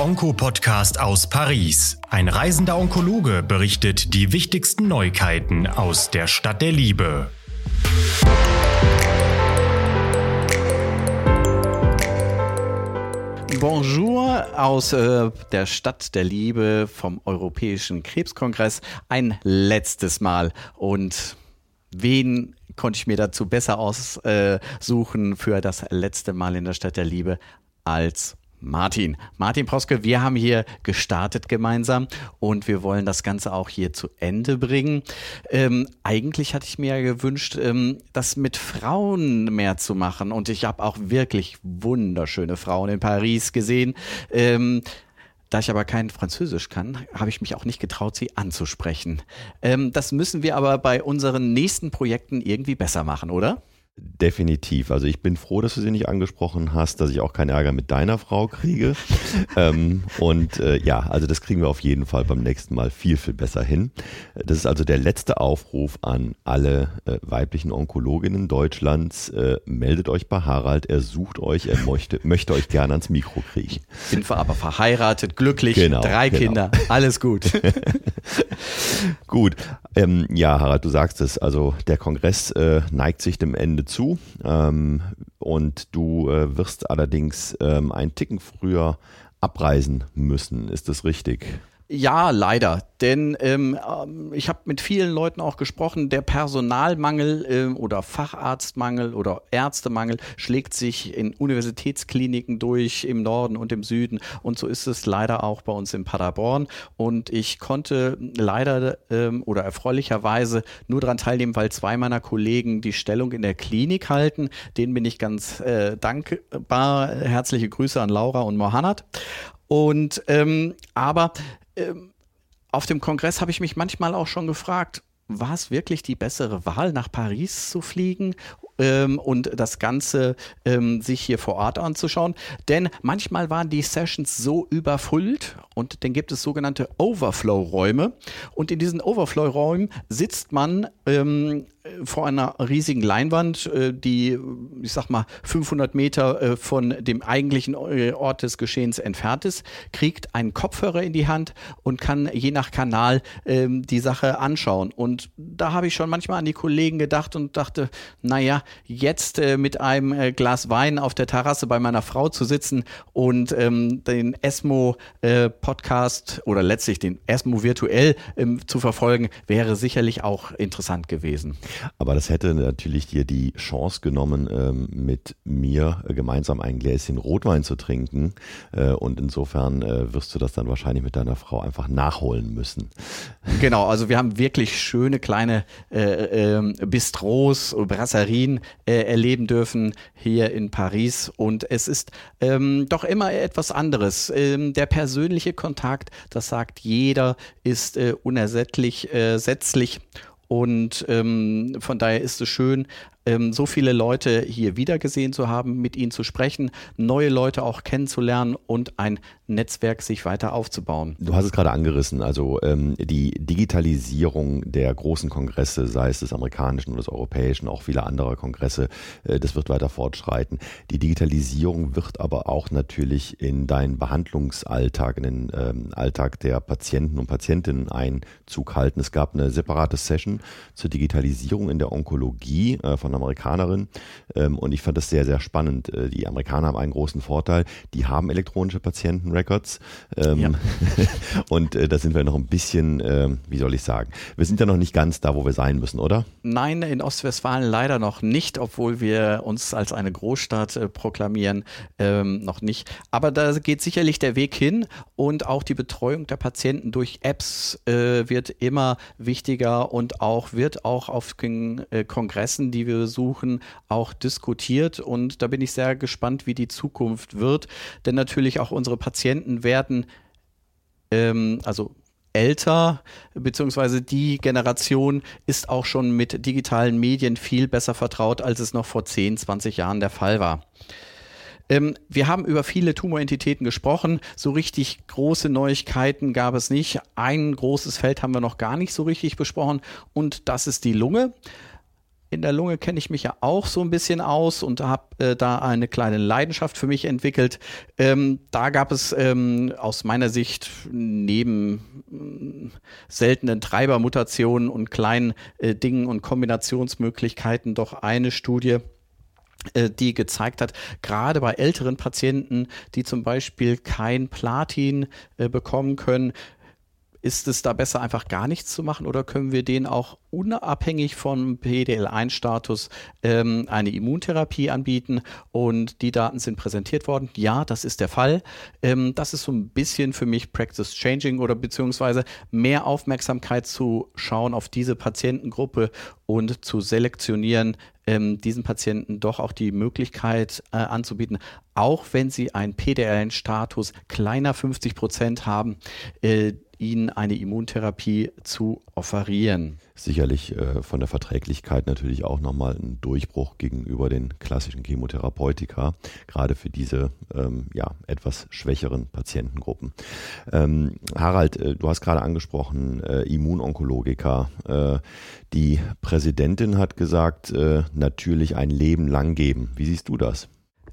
der Onko-Podcast aus Paris. Ein reisender Onkologe berichtet die wichtigsten Neuigkeiten aus der Stadt der Liebe. Bonjour aus äh, der Stadt der Liebe vom Europäischen Krebskongress. Ein letztes Mal. Und wen konnte ich mir dazu besser aussuchen für das letzte Mal in der Stadt der Liebe als Martin. Martin Proske, wir haben hier gestartet gemeinsam und wir wollen das Ganze auch hier zu Ende bringen. Ähm, eigentlich hatte ich mir ja gewünscht, ähm, das mit Frauen mehr zu machen und ich habe auch wirklich wunderschöne Frauen in Paris gesehen. Ähm, da ich aber kein Französisch kann, habe ich mich auch nicht getraut, sie anzusprechen. Ähm, das müssen wir aber bei unseren nächsten Projekten irgendwie besser machen, oder? Definitiv. Also ich bin froh, dass du sie nicht angesprochen hast, dass ich auch keinen Ärger mit deiner Frau kriege. ähm, und äh, ja, also das kriegen wir auf jeden Fall beim nächsten Mal viel, viel besser hin. Das ist also der letzte Aufruf an alle äh, weiblichen Onkologinnen Deutschlands. Äh, meldet euch bei Harald, er sucht euch, er möchte, möchte euch gerne ans Mikro kriegen. Sind wir aber verheiratet, glücklich, genau, drei genau. Kinder, alles gut. gut. Ähm, ja, Harald, du sagst es. Also der Kongress äh, neigt sich dem Ende zu. Ähm, und du äh, wirst allerdings ähm, einen Ticken früher abreisen müssen. Ist das richtig? Ja, leider. Denn ähm, ähm, ich habe mit vielen Leuten auch gesprochen, der Personalmangel ähm, oder Facharztmangel oder Ärztemangel schlägt sich in Universitätskliniken durch im Norden und im Süden. Und so ist es leider auch bei uns in Paderborn. Und ich konnte leider ähm, oder erfreulicherweise nur daran teilnehmen, weil zwei meiner Kollegen die Stellung in der Klinik halten. Denen bin ich ganz äh, dankbar. Herzliche Grüße an Laura und Mohanad. Und ähm, aber ähm, auf dem Kongress habe ich mich manchmal auch schon gefragt, war es wirklich die bessere Wahl, nach Paris zu fliegen ähm, und das Ganze ähm, sich hier vor Ort anzuschauen? Denn manchmal waren die Sessions so überfüllt und dann gibt es sogenannte Overflow-Räume und in diesen Overflow-Räumen sitzt man ähm, vor einer riesigen Leinwand, äh, die, ich sag mal, 500 Meter äh, von dem eigentlichen äh, Ort des Geschehens entfernt ist, kriegt einen Kopfhörer in die Hand und kann je nach Kanal ähm, die Sache anschauen. Und da habe ich schon manchmal an die Kollegen gedacht und dachte, naja, jetzt mit einem Glas Wein auf der Terrasse bei meiner Frau zu sitzen und ähm, den ESMO-Podcast oder letztlich den ESMO virtuell ähm, zu verfolgen, wäre sicherlich auch interessant gewesen. Aber das hätte natürlich dir die Chance genommen, ähm, mit mir gemeinsam ein Gläschen Rotwein zu trinken. Äh, und insofern äh, wirst du das dann wahrscheinlich mit deiner Frau einfach nachholen müssen. Genau, also wir haben wirklich schöne kleine äh, äh, Bistros, Brasserien äh, erleben dürfen hier in Paris. Und es ist ähm, doch immer etwas anderes. Ähm, der persönliche Kontakt, das sagt jeder, ist äh, unersättlich, äh, setzlich. Und ähm, von daher ist es schön, ähm, so viele Leute hier wiedergesehen zu haben, mit ihnen zu sprechen, neue Leute auch kennenzulernen und ein Netzwerk sich weiter aufzubauen. Du hast es gerade angerissen, also ähm, die Digitalisierung der großen Kongresse, sei es des amerikanischen oder des europäischen, auch viele andere Kongresse, äh, das wird weiter fortschreiten. Die Digitalisierung wird aber auch natürlich in deinen Behandlungsalltag, in den ähm, Alltag der Patienten und Patientinnen Einzug halten. Es gab eine separate Session zur Digitalisierung in der Onkologie äh, von einer Amerikanerin ähm, und ich fand das sehr, sehr spannend. Äh, die Amerikaner haben einen großen Vorteil, die haben elektronische Patienten Records. Ähm, ja. und äh, da sind wir noch ein bisschen, äh, wie soll ich sagen, wir sind ja noch nicht ganz da, wo wir sein müssen, oder? Nein, in Ostwestfalen leider noch nicht, obwohl wir uns als eine Großstadt äh, proklamieren, ähm, noch nicht. Aber da geht sicherlich der Weg hin und auch die Betreuung der Patienten durch Apps äh, wird immer wichtiger und auch wird auch auf den äh, Kongressen, die wir besuchen, auch diskutiert. Und da bin ich sehr gespannt, wie die Zukunft wird. Denn natürlich auch unsere Patienten Patienten werden ähm, also älter, beziehungsweise die Generation ist auch schon mit digitalen Medien viel besser vertraut, als es noch vor 10, 20 Jahren der Fall war. Ähm, wir haben über viele Tumorentitäten gesprochen. So richtig große Neuigkeiten gab es nicht. Ein großes Feld haben wir noch gar nicht so richtig besprochen und das ist die Lunge. In der Lunge kenne ich mich ja auch so ein bisschen aus und habe äh, da eine kleine Leidenschaft für mich entwickelt. Ähm, da gab es ähm, aus meiner Sicht neben äh, seltenen Treibermutationen und kleinen äh, Dingen und Kombinationsmöglichkeiten doch eine Studie, äh, die gezeigt hat, gerade bei älteren Patienten, die zum Beispiel kein Platin äh, bekommen können, ist es da besser, einfach gar nichts zu machen oder können wir denen auch unabhängig vom PDL1-Status ähm, eine Immuntherapie anbieten? Und die Daten sind präsentiert worden. Ja, das ist der Fall. Ähm, das ist so ein bisschen für mich Practice Changing oder beziehungsweise mehr Aufmerksamkeit zu schauen auf diese Patientengruppe und zu selektionieren, ähm, diesen Patienten doch auch die Möglichkeit äh, anzubieten, auch wenn sie einen PDL-Status kleiner 50 Prozent haben, äh, ihnen eine Immuntherapie zu offerieren. Sicherlich äh, von der Verträglichkeit natürlich auch nochmal ein Durchbruch gegenüber den klassischen Chemotherapeutika, gerade für diese ähm, ja, etwas schwächeren Patientengruppen. Ähm, Harald, äh, du hast gerade angesprochen, äh, Immunonkologika. Äh, die Präsidentin hat gesagt, äh, natürlich ein Leben lang geben. Wie siehst du das?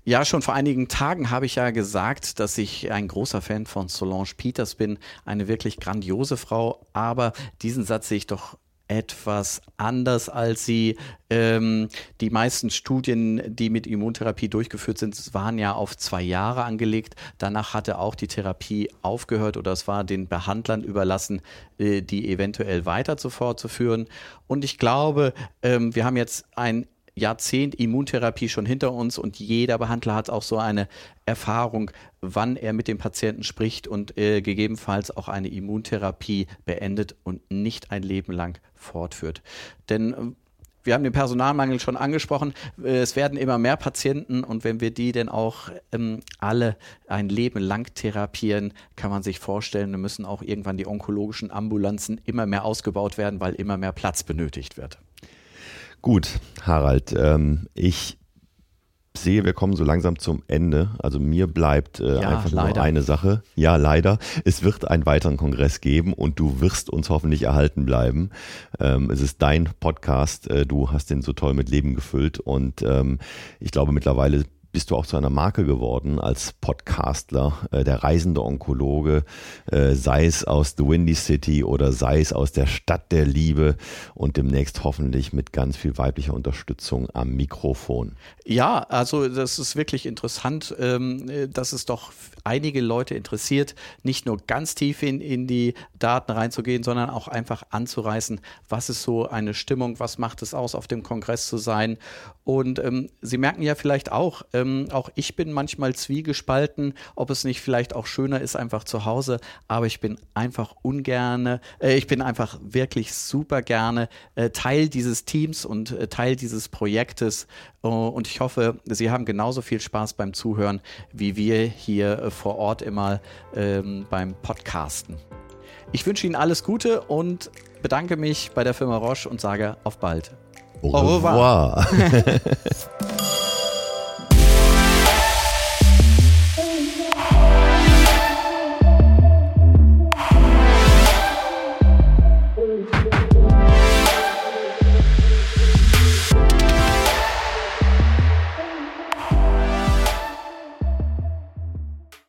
Ja, schon vor einigen Tagen habe ich ja gesagt, dass ich ein großer Fan von Solange Peters bin, eine wirklich grandiose Frau, aber diesen Satz sehe ich doch etwas anders als sie. Ähm, die meisten Studien, die mit Immuntherapie durchgeführt sind, waren ja auf zwei Jahre angelegt. Danach hatte auch die Therapie aufgehört oder es war den Behandlern überlassen, äh, die eventuell weiter fortzuführen. Und ich glaube, ähm, wir haben jetzt ein Jahrzehnt Immuntherapie schon hinter uns und jeder Behandler hat auch so eine Erfahrung, wann er mit dem Patienten spricht und äh, gegebenenfalls auch eine Immuntherapie beendet und nicht ein Leben lang fortführt. Denn äh, wir haben den Personalmangel schon angesprochen. Äh, es werden immer mehr Patienten und wenn wir die denn auch ähm, alle ein Leben lang therapieren, kann man sich vorstellen, dann müssen auch irgendwann die onkologischen Ambulanzen immer mehr ausgebaut werden, weil immer mehr Platz benötigt wird. Gut, Harald, ähm, ich sehe, wir kommen so langsam zum Ende. Also mir bleibt äh, ja, einfach leider. nur eine Sache. Ja, leider. Es wird einen weiteren Kongress geben und du wirst uns hoffentlich erhalten bleiben. Ähm, es ist dein Podcast. Äh, du hast den so toll mit Leben gefüllt und ähm, ich glaube mittlerweile bist du auch zu einer Marke geworden als Podcastler, äh, der reisende Onkologe, äh, sei es aus The Windy City oder sei es aus der Stadt der Liebe und demnächst hoffentlich mit ganz viel weiblicher Unterstützung am Mikrofon. Ja, also das ist wirklich interessant, ähm, dass es doch einige Leute interessiert, nicht nur ganz tief in, in die Daten reinzugehen, sondern auch einfach anzureißen, was ist so eine Stimmung, was macht es aus, auf dem Kongress zu sein. Und ähm, Sie merken ja vielleicht auch, ähm, auch ich bin manchmal zwiegespalten, ob es nicht vielleicht auch schöner ist, einfach zu Hause, aber ich bin einfach ungerne, äh, ich bin einfach wirklich super gerne äh, Teil dieses Teams und äh, Teil dieses Projektes. Oh, und ich hoffe, Sie haben genauso viel Spaß beim Zuhören, wie wir hier äh, vor Ort immer ähm, beim Podcasten. Ich wünsche Ihnen alles Gute und bedanke mich bei der Firma Roche und sage auf bald. Au, revoir.